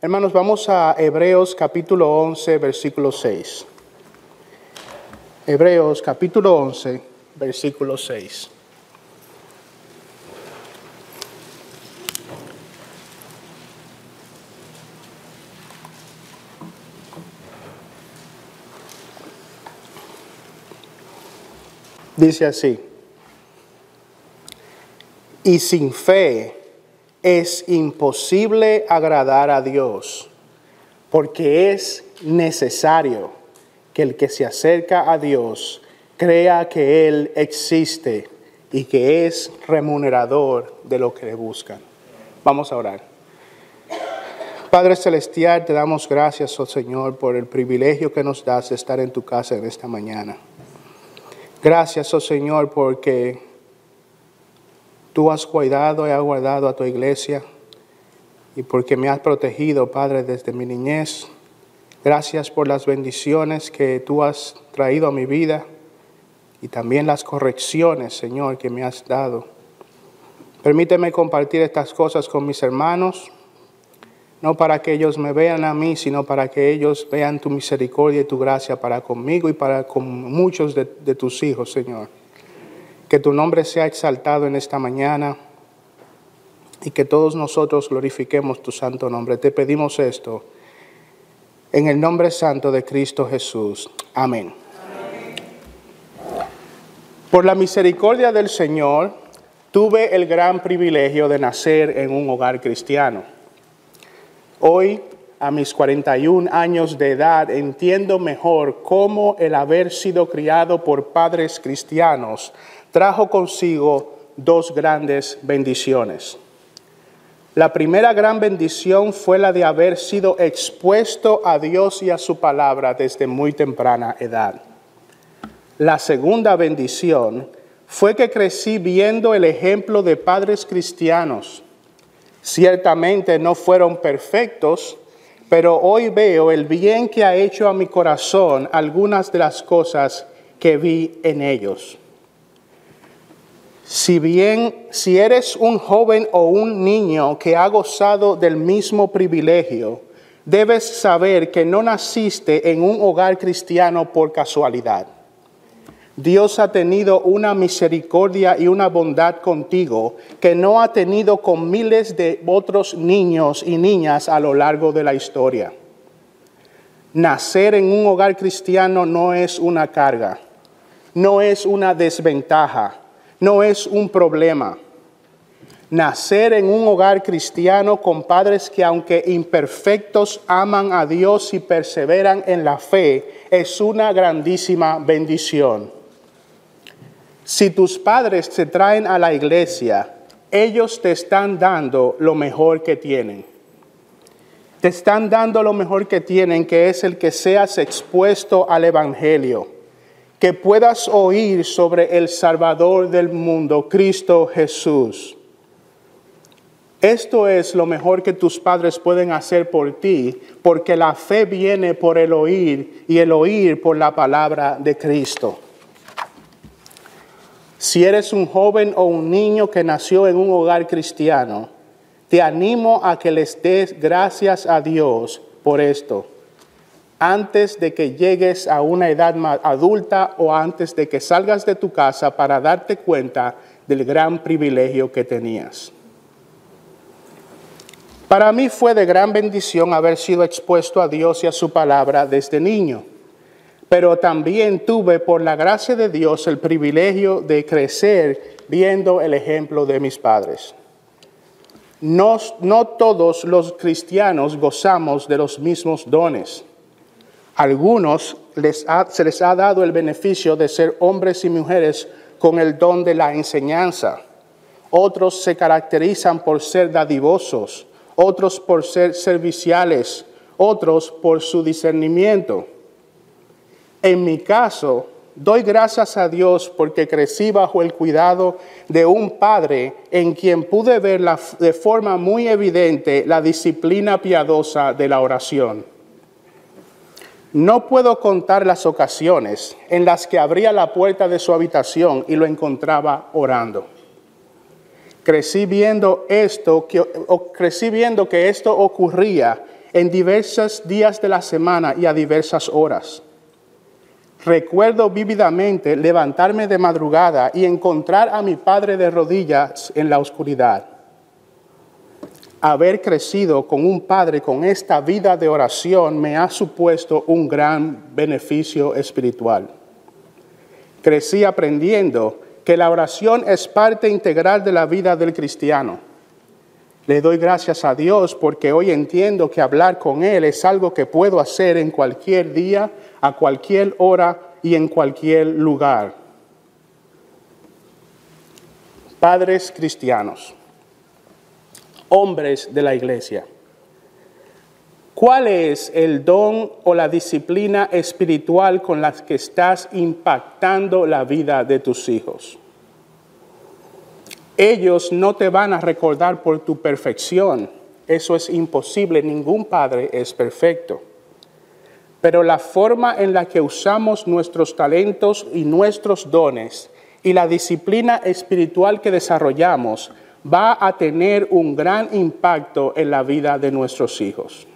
Hermanos, vamos a Hebreos capítulo 11, versículo 6. Hebreos capítulo 11, versículo 6. Dice así, y sin fe es imposible agradar a Dios, porque es necesario que el que se acerca a Dios crea que Él existe y que es remunerador de lo que le buscan. Vamos a orar. Padre Celestial, te damos gracias, oh Señor, por el privilegio que nos das de estar en tu casa en esta mañana. Gracias, oh Señor, porque tú has cuidado y has guardado a tu iglesia y porque me has protegido, Padre, desde mi niñez. Gracias por las bendiciones que tú has traído a mi vida y también las correcciones, Señor, que me has dado. Permíteme compartir estas cosas con mis hermanos, no para que ellos me vean a mí, sino para que ellos vean tu misericordia y tu gracia para conmigo y para con muchos de, de tus hijos, Señor. Que tu nombre sea exaltado en esta mañana y que todos nosotros glorifiquemos tu santo nombre. Te pedimos esto en el nombre santo de Cristo Jesús. Amén. Por la misericordia del Señor, tuve el gran privilegio de nacer en un hogar cristiano. Hoy, a mis 41 años de edad, entiendo mejor cómo el haber sido criado por padres cristianos trajo consigo dos grandes bendiciones. La primera gran bendición fue la de haber sido expuesto a Dios y a su palabra desde muy temprana edad. La segunda bendición fue que crecí viendo el ejemplo de padres cristianos. Ciertamente no fueron perfectos, pero hoy veo el bien que ha hecho a mi corazón algunas de las cosas que vi en ellos. Si bien, si eres un joven o un niño que ha gozado del mismo privilegio, debes saber que no naciste en un hogar cristiano por casualidad. Dios ha tenido una misericordia y una bondad contigo que no ha tenido con miles de otros niños y niñas a lo largo de la historia. Nacer en un hogar cristiano no es una carga, no es una desventaja no es un problema. Nacer en un hogar cristiano con padres que aunque imperfectos aman a Dios y perseveran en la fe es una grandísima bendición. Si tus padres te traen a la iglesia, ellos te están dando lo mejor que tienen. Te están dando lo mejor que tienen, que es el que seas expuesto al Evangelio que puedas oír sobre el Salvador del mundo, Cristo Jesús. Esto es lo mejor que tus padres pueden hacer por ti, porque la fe viene por el oír y el oír por la palabra de Cristo. Si eres un joven o un niño que nació en un hogar cristiano, te animo a que les des gracias a Dios por esto antes de que llegues a una edad adulta o antes de que salgas de tu casa para darte cuenta del gran privilegio que tenías. Para mí fue de gran bendición haber sido expuesto a Dios y a su palabra desde niño, pero también tuve por la gracia de Dios el privilegio de crecer viendo el ejemplo de mis padres. No, no todos los cristianos gozamos de los mismos dones algunos se les ha dado el beneficio de ser hombres y mujeres con el don de la enseñanza. Otros se caracterizan por ser dadivosos, otros por ser serviciales, otros por su discernimiento. En mi caso, doy gracias a Dios porque crecí bajo el cuidado de un padre en quien pude ver de forma muy evidente la disciplina piadosa de la oración. No puedo contar las ocasiones en las que abría la puerta de su habitación y lo encontraba orando. Crecí viendo esto, que, crecí viendo que esto ocurría en diversos días de la semana y a diversas horas. Recuerdo vívidamente levantarme de madrugada y encontrar a mi padre de rodillas en la oscuridad. Haber crecido con un padre con esta vida de oración me ha supuesto un gran beneficio espiritual. Crecí aprendiendo que la oración es parte integral de la vida del cristiano. Le doy gracias a Dios porque hoy entiendo que hablar con Él es algo que puedo hacer en cualquier día a cualquier hora y en cualquier lugar. Padres cristianos, hombres de la iglesia, ¿cuál es el don o la disciplina espiritual con la que estás impactando la vida de tus hijos? Ellos no te van a recordar por tu perfección. Eso es imposible. Ningún padre es perfecto pero la forma en la que usamos nuestros talentos y nuestros dones y la disciplina espiritual que desarrollamos va a tener un gran impacto en la vida de nuestros hijos.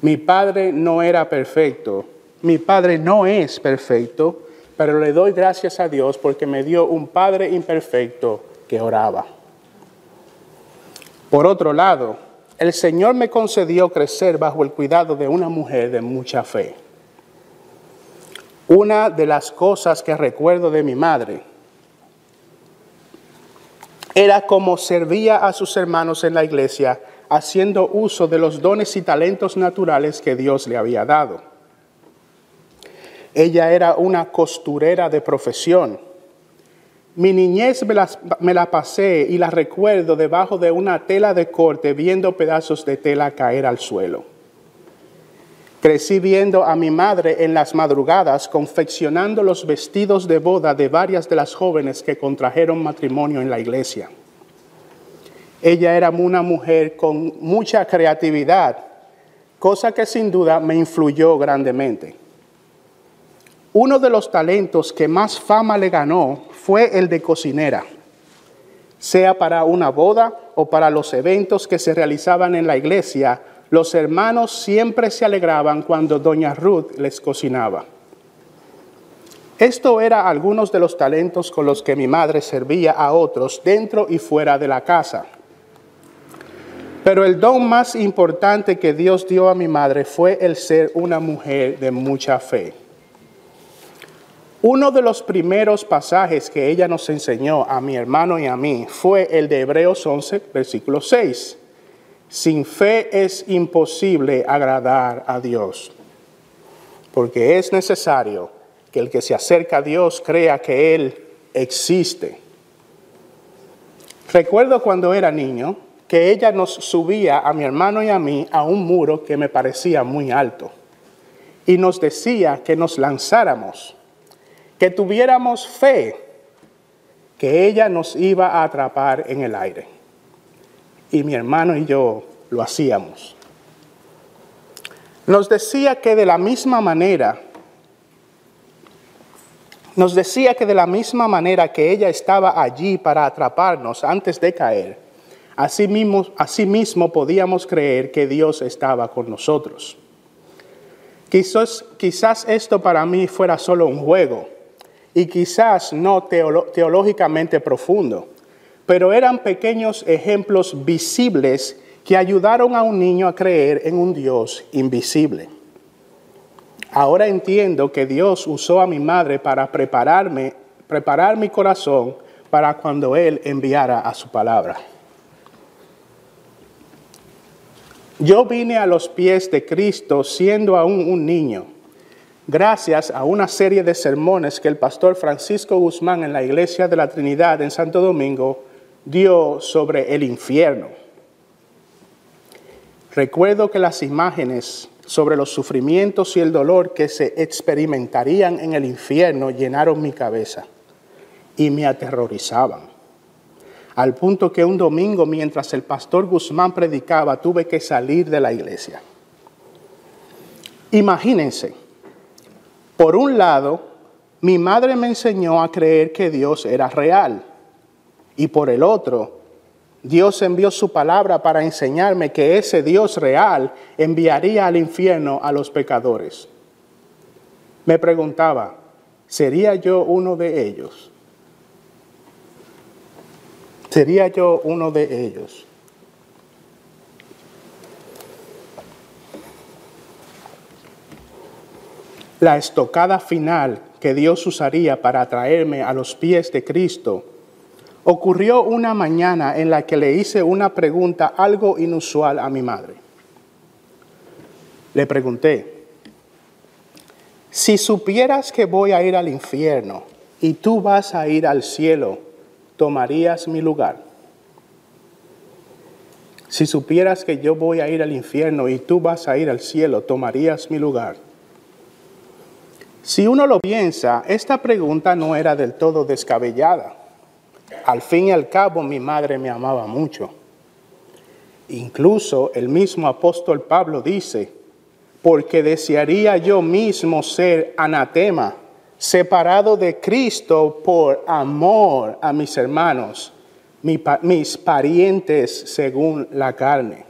Mi padre no era perfecto, mi padre no es perfecto, pero le doy gracias a Dios porque me dio un padre imperfecto que oraba. Por otro lado, el Señor me concedió crecer bajo el cuidado de una mujer de mucha fe. Una de las cosas que recuerdo de mi madre era cómo servía a sus hermanos en la iglesia haciendo uso de los dones y talentos naturales que Dios le había dado. Ella era una costurera de profesión mi niñez me, la pasé y la recuerdo debajo de una tela de corte viendo pedazos de tela caer al suelo. Crecí viendo a mi madre en las madrugadas confeccionando los vestidos de boda de varias de las jóvenes que contrajeron matrimonio en la iglesia. Ella era una mujer con mucha creatividad, cosa que sin duda me influyó grandemente. Uno de los talentos que más fama le ganó fue el de cocinera, sea para una boda o para los eventos que se realizaban en la iglesia, los hermanos siempre se alegraban cuando doña Ruth les cocinaba. Esto era algunos de los talentos con los que mi madre servía a otros dentro y fuera de la casa. Pero el don más importante que Dios dio a mi madre fue el ser una mujer de mucha fe. Uno de los primeros pasajes que ella nos enseñó a mi hermano y a mí fue el de Hebreos 11, versículo 6. Sin fe es imposible agradar a Dios, porque es necesario que el que se acerca a Dios crea que Él existe. Recuerdo cuando era niño que ella nos subía a mi hermano y a mí a un muro que me parecía muy alto y nos decía que nos lanzáramos que tuviéramos fe que ella nos iba a atrapar en el aire. Y mi hermano y yo lo hacíamos. Nos decía que de la misma manera, nos decía que de la misma manera que ella estaba allí para atraparnos antes de caer, así mismo, así mismo podíamos creer que Dios estaba con nosotros. Quizás, quizás esto para mí fuera solo un juego, y quizás no teológicamente profundo, pero eran pequeños ejemplos visibles que ayudaron a un niño a creer en un Dios invisible. Ahora entiendo que Dios usó a mi madre para prepararme, preparar mi corazón para cuando Él enviara a su palabra. Yo vine a los pies de Cristo siendo aún un niño gracias a una serie de sermones que el pastor Francisco Guzmán en la Iglesia de la Trinidad en Santo Domingo dio sobre el infierno. Recuerdo que las imágenes sobre los sufrimientos y el dolor que se experimentarían en el infierno llenaron mi cabeza y me aterrorizaban. Al punto que un domingo, mientras el pastor Guzmán predicaba, tuve que salir de la iglesia. Imagínense, por un lado, mi madre me enseñó a creer que Dios era real. Y por el otro, Dios envió su palabra para enseñarme que ese Dios real enviaría al infierno a los pecadores. Me preguntaba, ¿sería yo uno de ellos? ¿Sería yo uno de ellos? La estocada final que Dios usaría para traerme a los pies de Cristo ocurrió una mañana en la que le hice una pregunta algo inusual a mi madre. Le pregunté, si supieras que voy a ir al infierno y tú vas a ir al cielo, ¿tomarías mi lugar? Si supieras que yo voy a ir al infierno y tú vas a ir al cielo, ¿tomarías mi lugar? Si uno lo piensa, esta pregunta no era del todo descabellada. Al fin y al cabo mi madre me amaba mucho. Incluso el mismo apóstol Pablo dice, porque desearía yo mismo ser anatema, separado de Cristo por amor a mis hermanos, mis parientes según la carne.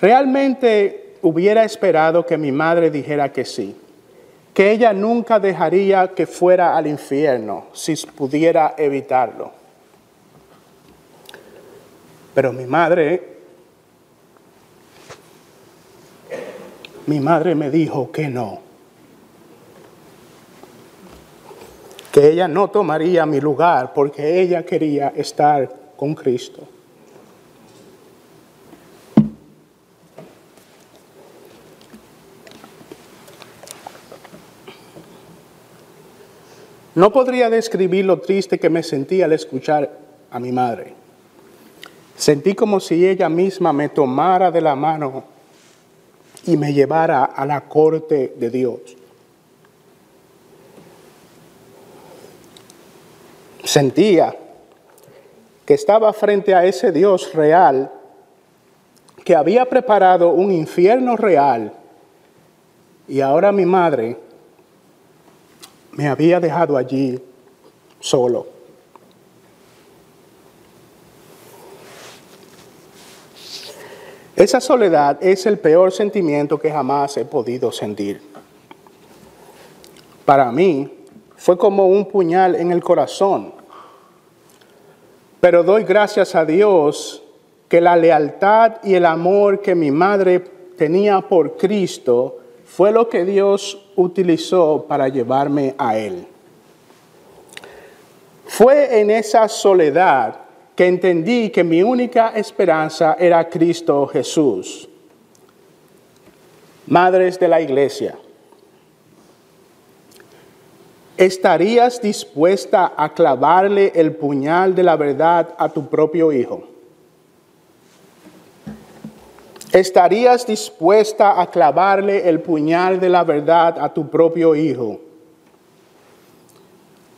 Realmente hubiera esperado que mi madre dijera que sí que ella nunca dejaría que fuera al infierno si pudiera evitarlo. Pero mi madre, mi madre me dijo que no, que ella no tomaría mi lugar porque ella quería estar con Cristo. No podría describir lo triste que me sentí al escuchar a mi madre. Sentí como si ella misma me tomara de la mano y me llevara a la corte de Dios. Sentía que estaba frente a ese Dios real que había preparado un infierno real y ahora mi madre me había dejado allí solo. Esa soledad es el peor sentimiento que jamás he podido sentir. Para mí fue como un puñal en el corazón. Pero doy gracias a Dios que la lealtad y el amor que mi madre tenía por Cristo fue lo que Dios utilizó para llevarme a Él. Fue en esa soledad que entendí que mi única esperanza era Cristo Jesús. Madres de la iglesia, ¿estarías dispuesta a clavarle el puñal de la verdad a tu propio hijo? ¿Estarías dispuesta a clavarle el puñal de la verdad a tu propio hijo?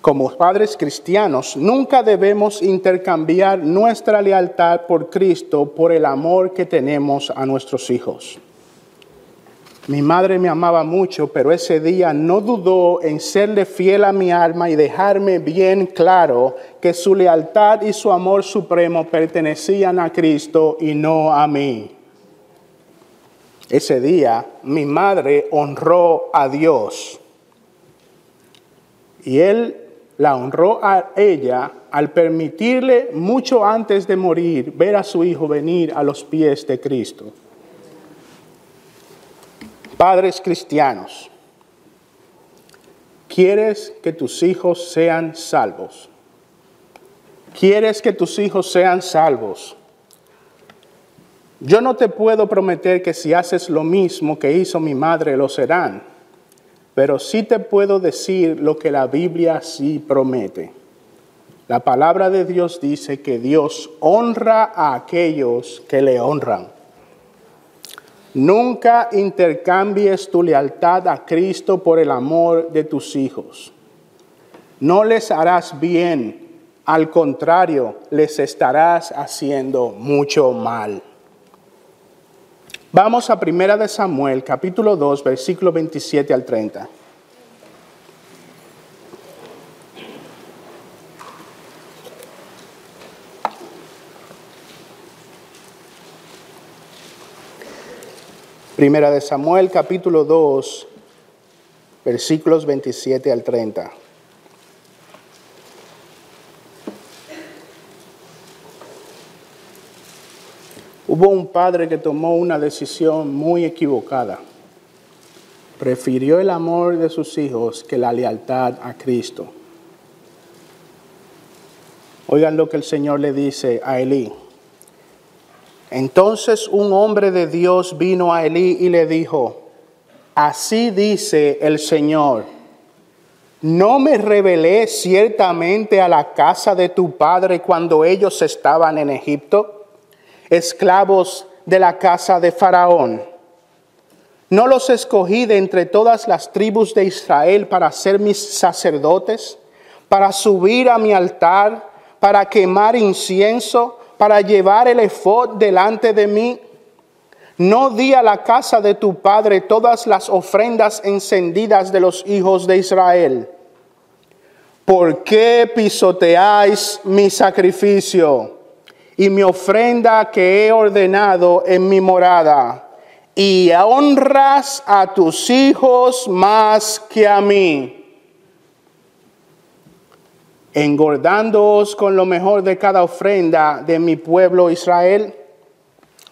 Como padres cristianos, nunca debemos intercambiar nuestra lealtad por Cristo por el amor que tenemos a nuestros hijos. Mi madre me amaba mucho, pero ese día no dudó en serle fiel a mi alma y dejarme bien claro que su lealtad y su amor supremo pertenecían a Cristo y no a mí. Ese día mi madre honró a Dios y él la honró a ella al permitirle mucho antes de morir ver a su hijo venir a los pies de Cristo. Padres cristianos, ¿quieres que tus hijos sean salvos? ¿Quieres que tus hijos sean salvos? Yo no te puedo prometer que si haces lo mismo que hizo mi madre lo serán, pero sí te puedo decir lo que la Biblia sí promete. La palabra de Dios dice que Dios honra a aquellos que le honran. Nunca intercambies tu lealtad a Cristo por el amor de tus hijos. No les harás bien, al contrario, les estarás haciendo mucho mal. Vamos a Primera de Samuel, capítulo 2, versículo 27 al 30. Primera de Samuel, capítulo 2, versículos 27 al 30. Hubo un padre que tomó una decisión muy equivocada. Prefirió el amor de sus hijos que la lealtad a Cristo. Oigan lo que el Señor le dice a Elí. Entonces un hombre de Dios vino a Elí y le dijo, así dice el Señor, ¿no me revelé ciertamente a la casa de tu padre cuando ellos estaban en Egipto, esclavos de la casa de Faraón? ¿No los escogí de entre todas las tribus de Israel para ser mis sacerdotes, para subir a mi altar, para quemar incienso? para llevar el efod delante de mí? ¿No di a la casa de tu padre todas las ofrendas encendidas de los hijos de Israel? ¿Por qué pisoteáis mi sacrificio y mi ofrenda que he ordenado en mi morada? Y honras a tus hijos más que a mí engordándoos con lo mejor de cada ofrenda de mi pueblo Israel.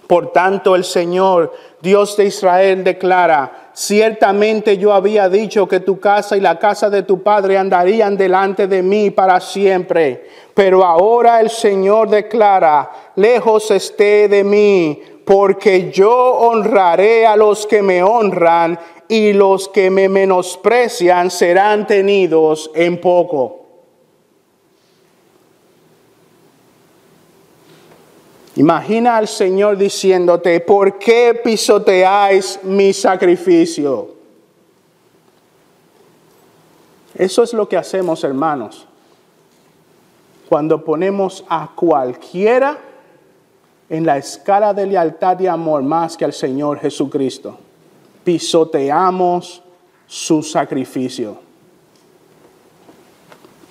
Por tanto, el Señor, Dios de Israel, declara, ciertamente yo había dicho que tu casa y la casa de tu padre andarían delante de mí para siempre. Pero ahora el Señor declara, lejos esté de mí, porque yo honraré a los que me honran y los que me menosprecian serán tenidos en poco. Imagina al Señor diciéndote, ¿por qué pisoteáis mi sacrificio? Eso es lo que hacemos, hermanos, cuando ponemos a cualquiera en la escala de lealtad y amor más que al Señor Jesucristo. Pisoteamos su sacrificio.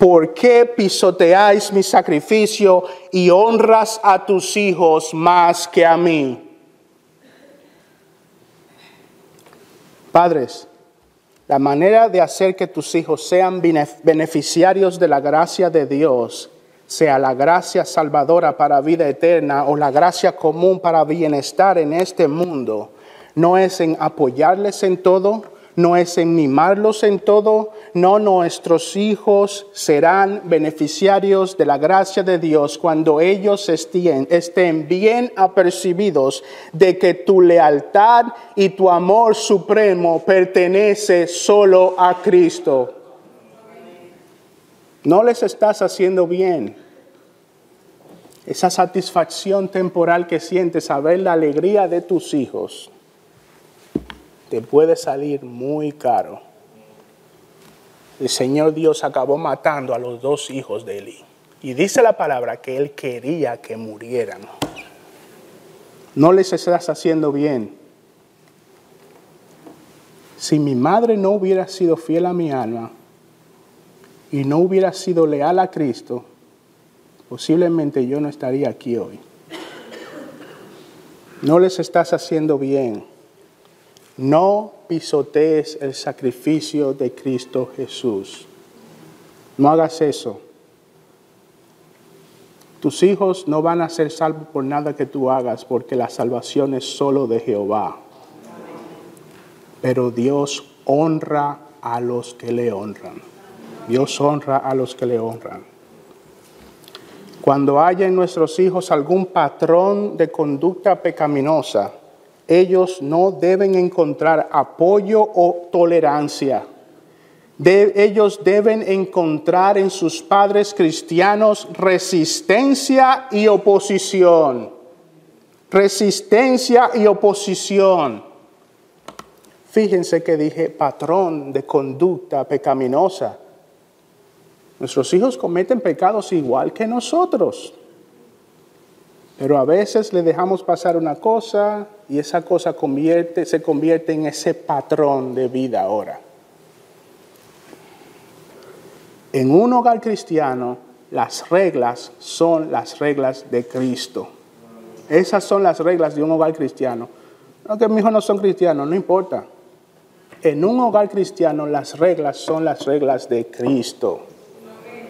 ¿Por qué pisoteáis mi sacrificio y honras a tus hijos más que a mí? Padres, la manera de hacer que tus hijos sean beneficiarios de la gracia de Dios, sea la gracia salvadora para vida eterna o la gracia común para bienestar en este mundo, no es en apoyarles en todo, no es en mimarlos en todo, no nuestros hijos serán beneficiarios de la gracia de Dios cuando ellos estén, bien apercibidos de que tu lealtad y tu amor supremo pertenece solo a Cristo. No les estás haciendo bien. Esa satisfacción temporal que sientes a ver la alegría de tus hijos te puede salir muy caro. El Señor Dios acabó matando a los dos hijos de Eli. Y dice la palabra que Él quería que murieran. No les estás haciendo bien. Si mi madre no hubiera sido fiel a mi alma y no hubiera sido leal a Cristo, posiblemente yo no estaría aquí hoy. No les estás haciendo bien. No pisotees el sacrificio de Cristo Jesús. No hagas eso. Tus hijos no van a ser salvos por nada que tú hagas, porque la salvación es solo de Jehová. Pero Dios honra a los que le honran. Dios honra a los que le honran. Cuando haya en nuestros hijos algún patrón de conducta pecaminosa, ellos no deben encontrar apoyo o tolerancia. ellos deben encontrar en sus padres cristianos resistencia y oposición. Resistencia y oposición. Fíjense que dije patrón de conducta pecaminosa. Nuestros hijos cometen pecados igual que nosotros. Pero a veces le dejamos pasar una cosa y esa cosa se convierte en ese patrón de vida ahora. En un hogar cristiano, las reglas son las reglas de Cristo. Esas son las reglas de un hogar cristiano. No, que mis hijos no son cristianos, no importa. En un hogar cristiano las reglas son las reglas de Cristo.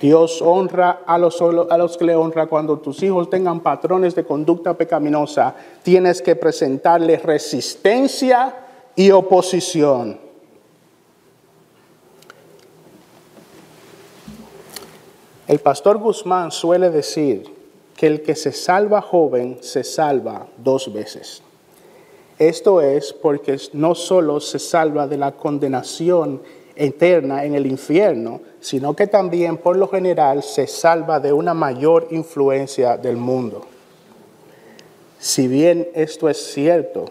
Dios honra a los, a los que le honra. Cuando tus hijos tengan patrones de conducta pecaminosa, tienes que presentarles resistencia y oposición. El pastor Guzmán suele decir que el que se salva joven se salva dos veces. Esto es porque no solo se salva de la condenación eterna en el infierno, sino que también por lo general se salva de una mayor influencia del mundo. Si bien esto es cierto,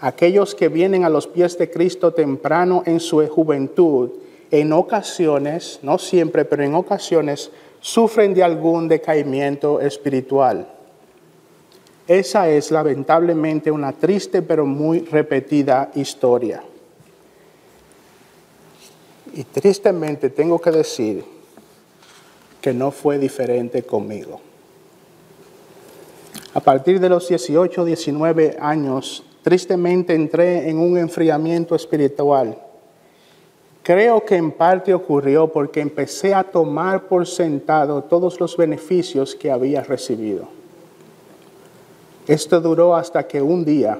aquellos que vienen a los pies de Cristo temprano en su juventud, en ocasiones, no siempre, pero en ocasiones, sufren de algún decaimiento espiritual. Esa es lamentablemente una triste pero muy repetida historia. Y tristemente tengo que decir que no fue diferente conmigo. A partir de los 18, 19 años, tristemente entré en un enfriamiento espiritual. Creo que en parte ocurrió porque empecé a tomar por sentado todos los beneficios que había recibido. Esto duró hasta que un día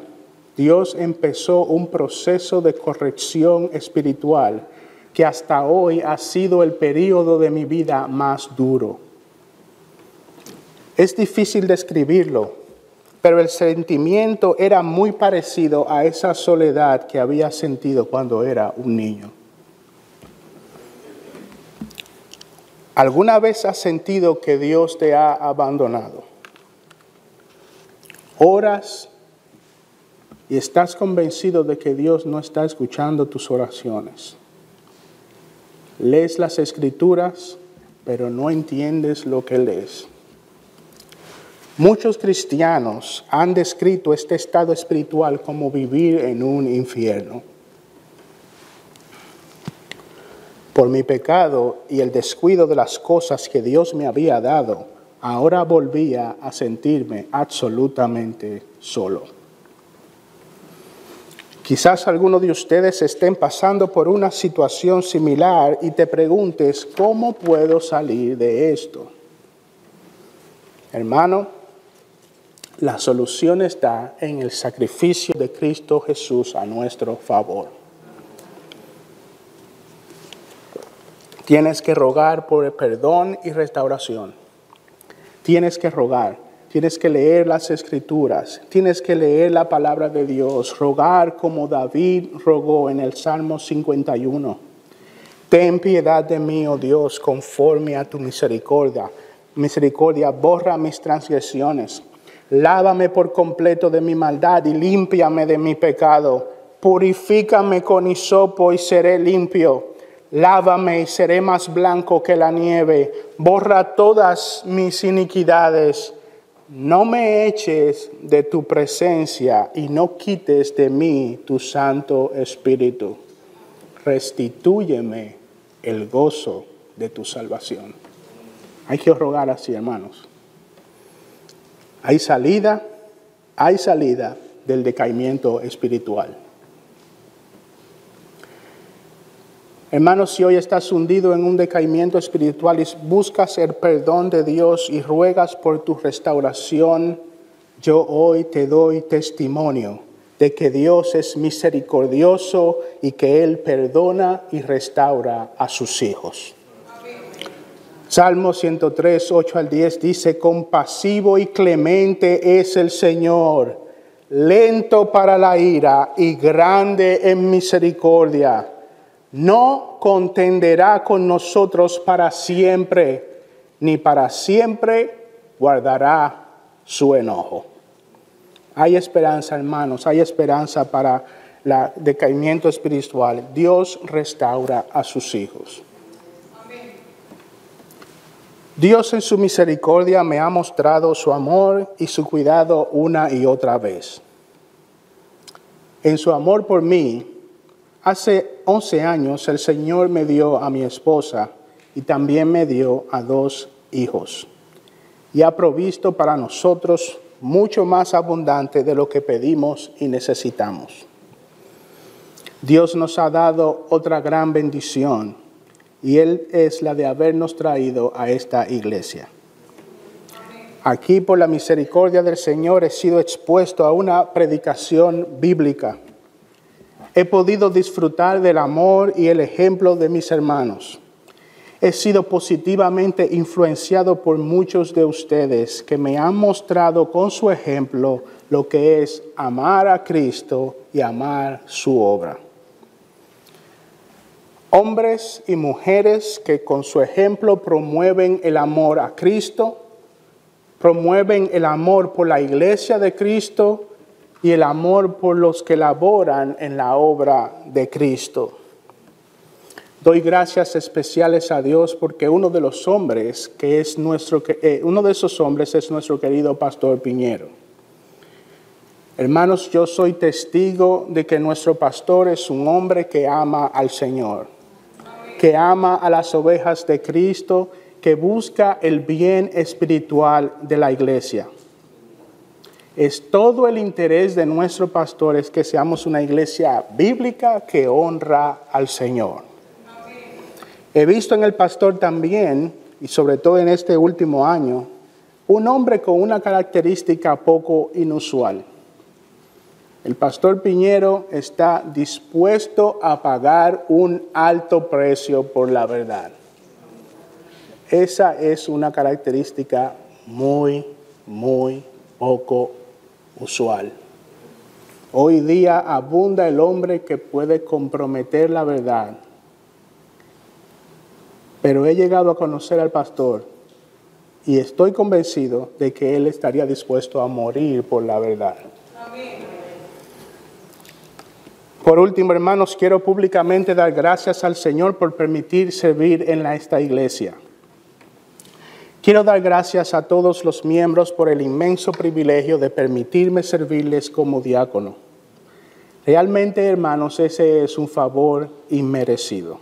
Dios empezó un proceso de corrección espiritual que hasta hoy ha sido el periodo de mi vida más duro. Es difícil describirlo, pero el sentimiento era muy parecido a esa soledad que había sentido cuando era un niño. ¿Alguna vez has sentido que Dios te ha abandonado? Oras y estás convencido de que Dios no está escuchando tus oraciones. Lees las escrituras, pero no entiendes lo que lees. Muchos cristianos han descrito este estado espiritual como vivir en un infierno. Por mi pecado y el descuido de las cosas que Dios me había dado, ahora volvía a sentirme absolutamente solo. Quizás algunos de ustedes estén pasando por una situación similar y te preguntes, ¿cómo puedo salir de esto? Hermano, la solución está en el sacrificio de Cristo Jesús a nuestro favor. Tienes que rogar por el perdón y restauración. Tienes que rogar. Tienes que leer las escrituras, tienes que leer la palabra de Dios, rogar como David rogó en el Salmo 51. Ten piedad de mí, oh Dios, conforme a tu misericordia. Misericordia, borra mis transgresiones. Lávame por completo de mi maldad y límpiame de mi pecado. Purifícame con hisopo y seré limpio. Lávame y seré más blanco que la nieve. Borra todas mis iniquidades no me eches de tu presencia y no quites de mí tu Santo Espíritu. Restitúyeme el gozo de tu salvación. Hay que rogar así, hermanos. Hay salida, hay salida del decaimiento espiritual. Hermanos, si hoy estás hundido en un decaimiento espiritual y buscas el perdón de Dios y ruegas por tu restauración, yo hoy te doy testimonio de que Dios es misericordioso y que Él perdona y restaura a sus hijos. Salmo 103, 8 al 10 dice, compasivo y clemente es el Señor, lento para la ira y grande en misericordia no contenderá con nosotros para siempre, ni para siempre guardará su enojo. Hay esperanza, hermanos, hay esperanza para el decaimiento espiritual. Dios restaura a sus hijos. Dios en su misericordia me ha mostrado su amor y su cuidado una y otra vez. En su amor por mí, Hace 11 años el Señor me dio a mi esposa y también me dio a dos hijos y ha provisto para nosotros mucho más abundante de lo que pedimos y necesitamos. Dios nos ha dado otra gran bendición y Él es la de habernos traído a esta iglesia. Aquí por la misericordia del Señor he sido expuesto a una predicación bíblica. He podido disfrutar del amor y el ejemplo de mis hermanos. He sido positivamente influenciado por muchos de ustedes que me han mostrado con su ejemplo lo que es amar a Cristo y amar su obra. Hombres y mujeres que con su ejemplo promueven el amor a Cristo, promueven el amor por la iglesia de Cristo y el amor por los que laboran en la obra de Cristo. Doy gracias especiales a Dios porque uno de los hombres que es nuestro eh, uno de esos hombres es nuestro querido pastor Piñero. Hermanos, yo soy testigo de que nuestro pastor es un hombre que ama al Señor, que ama a las ovejas de Cristo que busca el bien espiritual de la iglesia. Es todo el interés de nuestro pastor es que seamos una iglesia bíblica que honra al Señor. He visto en el pastor también, y sobre todo en este último año, un hombre con una característica poco inusual. El pastor Piñero está dispuesto a pagar un alto precio por la verdad. Esa es una característica muy, muy poco usual. Hoy día abunda el hombre que puede comprometer la verdad. Pero he llegado a conocer al pastor y estoy convencido de que él estaría dispuesto a morir por la verdad. Por último, hermanos, quiero públicamente dar gracias al Señor por permitir servir en esta iglesia. Quiero dar gracias a todos los miembros por el inmenso privilegio de permitirme servirles como diácono. Realmente, hermanos, ese es un favor inmerecido.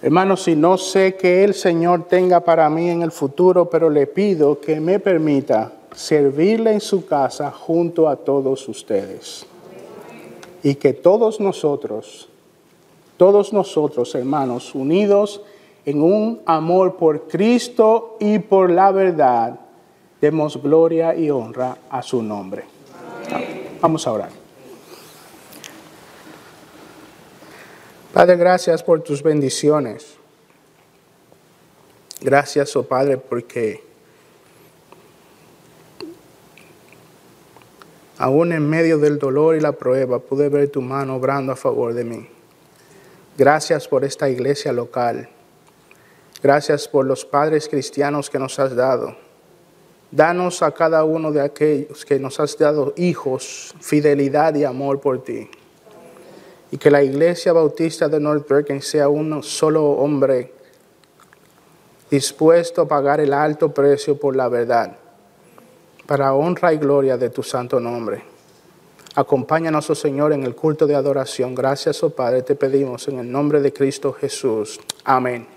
Hermanos, si no sé qué el Señor tenga para mí en el futuro, pero le pido que me permita servirle en su casa junto a todos ustedes. Y que todos nosotros, todos nosotros, hermanos, unidos, en un amor por Cristo y por la verdad, demos gloria y honra a su nombre. Vamos a orar. Padre, gracias por tus bendiciones. Gracias, oh Padre, porque aún en medio del dolor y la prueba pude ver tu mano obrando a favor de mí. Gracias por esta iglesia local. Gracias por los padres cristianos que nos has dado. Danos a cada uno de aquellos que nos has dado hijos, fidelidad y amor por ti. Y que la iglesia bautista de North Bergen sea un solo hombre dispuesto a pagar el alto precio por la verdad, para honra y gloria de tu santo nombre. Acompáñanos, oh Señor, en el culto de adoración. Gracias, oh Padre, te pedimos en el nombre de Cristo Jesús. Amén.